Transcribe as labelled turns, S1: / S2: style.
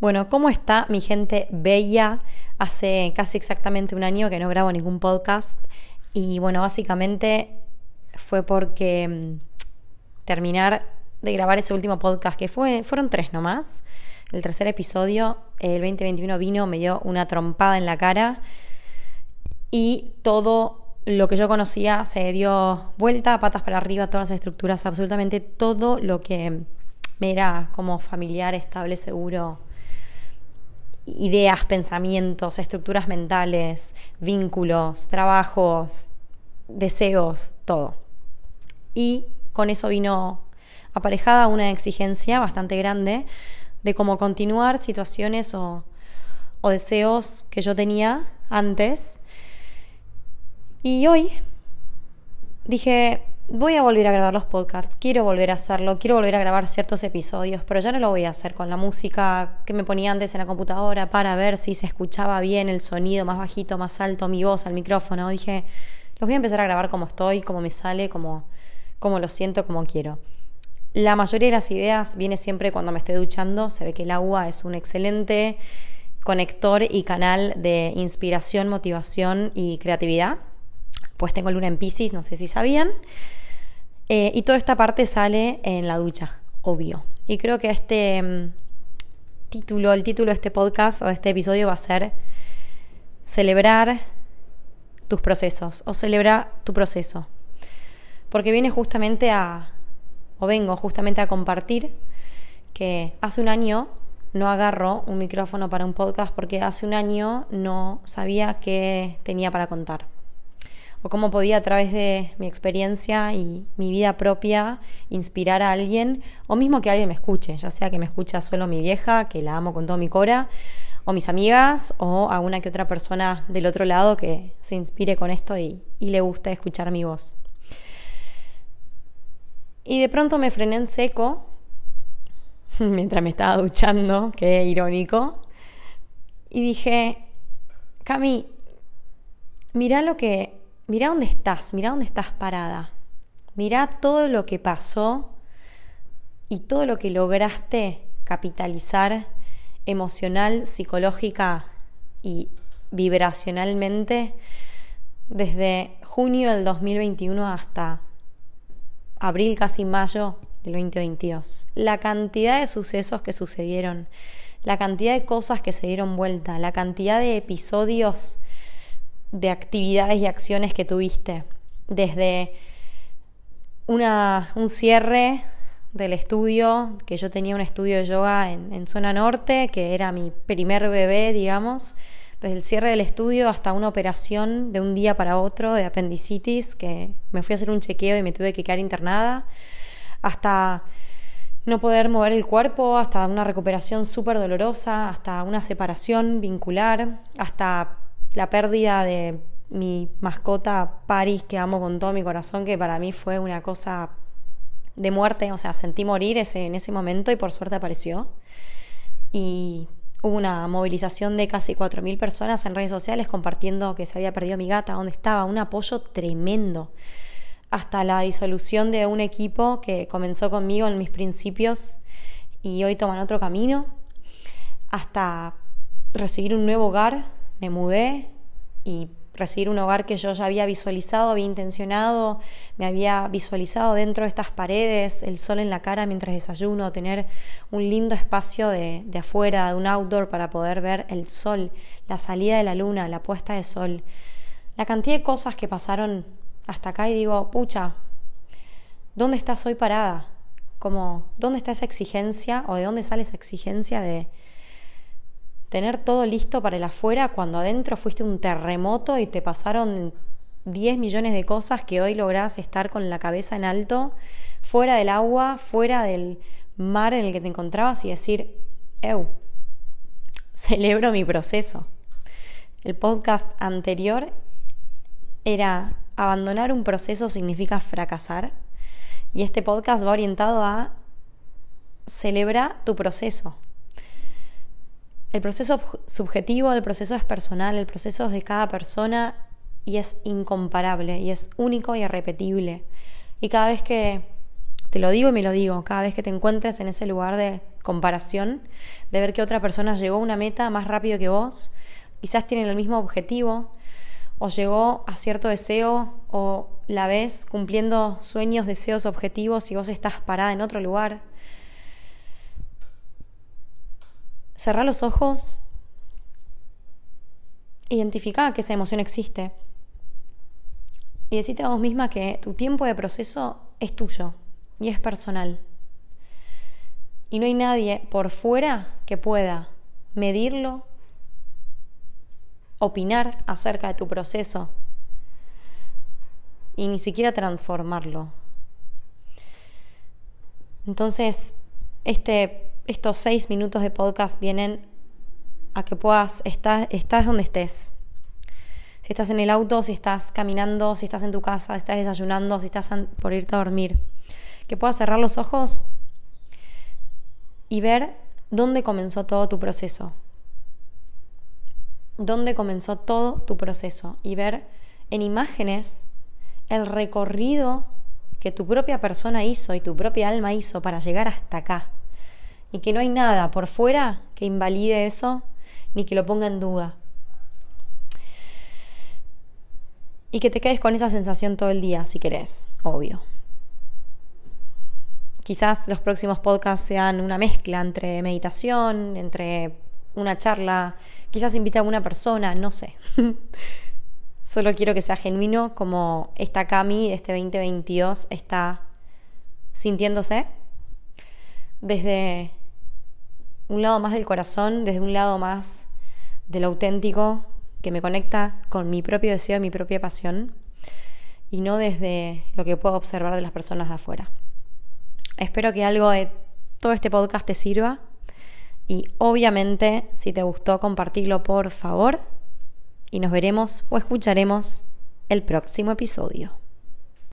S1: Bueno, ¿cómo está mi gente bella? Hace casi exactamente un año que no grabo ningún podcast y bueno, básicamente fue porque mm, terminar de grabar ese último podcast que fue, fueron tres nomás. El tercer episodio, el 2021 vino, me dio una trompada en la cara y todo lo que yo conocía se dio vuelta, patas para arriba, todas las estructuras, absolutamente todo lo que me era como familiar, estable, seguro, ideas, pensamientos, estructuras mentales, vínculos, trabajos, deseos, todo. Y con eso vino aparejada una exigencia bastante grande de cómo continuar situaciones o, deseos que yo tenía antes. Y hoy dije, voy a volver a grabar los podcasts, quiero volver a hacerlo, quiero volver a grabar ciertos episodios, pero ya no lo voy a hacer con la música que me ponía antes en la computadora para ver si se escuchaba bien el sonido, más bajito, más alto, mi voz al micrófono. Dije, los voy a empezar a grabar como estoy, como me sale, como, como lo siento, como quiero. La mayoría de las ideas viene siempre cuando me estoy duchando. Se ve que el agua es un excelente conector y canal de inspiración, motivación y creatividad. Pues tengo luna en Pisces, no sé si sabían. Eh, y toda esta parte sale en la ducha, obvio. Y creo que este mm, título, el título de este podcast o de este episodio va a ser celebrar tus procesos o celebrar tu proceso. Porque viene justamente a, o vengo justamente a compartir que hace un año no agarro un micrófono para un podcast porque hace un año no sabía qué tenía para contar o cómo podía a través de mi experiencia y mi vida propia inspirar a alguien o mismo que alguien me escuche, ya sea que me escucha solo mi vieja, que la amo con todo mi cora, o mis amigas o a una que otra persona del otro lado que se inspire con esto y, y le guste escuchar mi voz. Y de pronto me frené en seco mientras me estaba duchando, qué irónico, y dije, Cami, mira lo que mira dónde estás, mira dónde estás parada. Mira todo lo que pasó y todo lo que lograste capitalizar emocional, psicológica y vibracionalmente desde junio del 2021 hasta abril, casi mayo del 2022. La cantidad de sucesos que sucedieron, la cantidad de cosas que se dieron vuelta, la cantidad de episodios de actividades y acciones que tuviste, desde una, un cierre del estudio, que yo tenía un estudio de yoga en, en, zona norte, que era mi primer bebé, digamos, desde el cierre del estudio hasta una operación de un día para otro de apendicitis, que me fui a hacer un chequeo y me tuve que quedar internada, hasta no poder mover el cuerpo, hasta una recuperación súper dolorosa, hasta una separación vincular, hasta la pérdida de mi mascota Paris, que amo con todo mi corazón, que para mí fue una cosa de muerte, o sea, sentí morir ese, en ese momento y por suerte apareció. Y hubo una movilización de casi 4.000 personas en redes sociales compartiendo que se había perdido mi gata, dónde estaba, un apoyo tremendo. Hasta la disolución de un equipo que comenzó conmigo en mis principios y hoy toman otro camino, hasta recibir un nuevo hogar me mudé y recibir un hogar que yo ya había visualizado, había intencionado, me había visualizado dentro de estas paredes, el sol en la cara mientras desayuno, tener un lindo espacio de, de, afuera, de un outdoor para poder ver el sol, la salida de la luna, la puesta de sol, la cantidad de cosas que pasaron hasta acá y digo, pucha, ¿dónde estás hoy parada? Como, ¿dónde está esa exigencia o de dónde sale esa exigencia de tener todo listo para el afuera cuando adentro fuiste un terremoto y te pasaron 10 millones de cosas que hoy lográs estar con la cabeza en alto, fuera del agua, fuera del mar en el que te encontrabas y decir, eu, celebro mi proceso. El podcast anterior era abandonar un proceso significa fracasar y este podcast va orientado a celebrar tu proceso. El proceso subjetivo, el proceso es personal, el proceso es de cada persona y es incomparable y es único y irrepetible. Y cada vez que te lo digo y me lo digo, cada vez que te encuentres en ese lugar de comparación, de ver que otra persona llegó a una meta más rápido que vos, quizás tienen el mismo objetivo, o llegó a cierto deseo, o la ves cumpliendo sueños, deseos, objetivos y vos estás parada en otro lugar. Cerrá los ojos, identifica que esa emoción existe y decite a vos misma que tu tiempo de proceso es tuyo y es personal. Y no hay nadie por fuera que pueda medirlo, opinar acerca de tu proceso y ni siquiera transformarlo. Entonces, este, estos seis minutos de podcast vienen a que puedas, estar, estás donde estés, si estás en el auto, si estás caminando, si estás en tu casa, si estás desayunando, si estás por irte a dormir. Que puedas cerrar los ojos y ver dónde comenzó todo tu proceso. Dónde comenzó todo tu proceso. Y ver en imágenes el recorrido que tu propia persona hizo y tu propia alma hizo para llegar hasta acá. Y que no hay nada por fuera que invalide eso ni que lo ponga en duda. y que te quedes con esa sensación todo el día, si querés, obvio. Quizás los próximos podcasts sean una mezcla entre meditación, entre una charla, quizás invite a una persona, no sé. Solo quiero que sea genuino como esta Cami de este 2022 está sintiéndose desde un lado más del corazón, desde un lado más de lo auténtico, que me conecta con mi propio deseo, mi propia pasión y no desde lo que puedo observar de las personas de afuera. Espero que algo de todo este podcast te sirva y obviamente si te gustó compartirlo por favor y nos veremos o escucharemos el próximo episodio.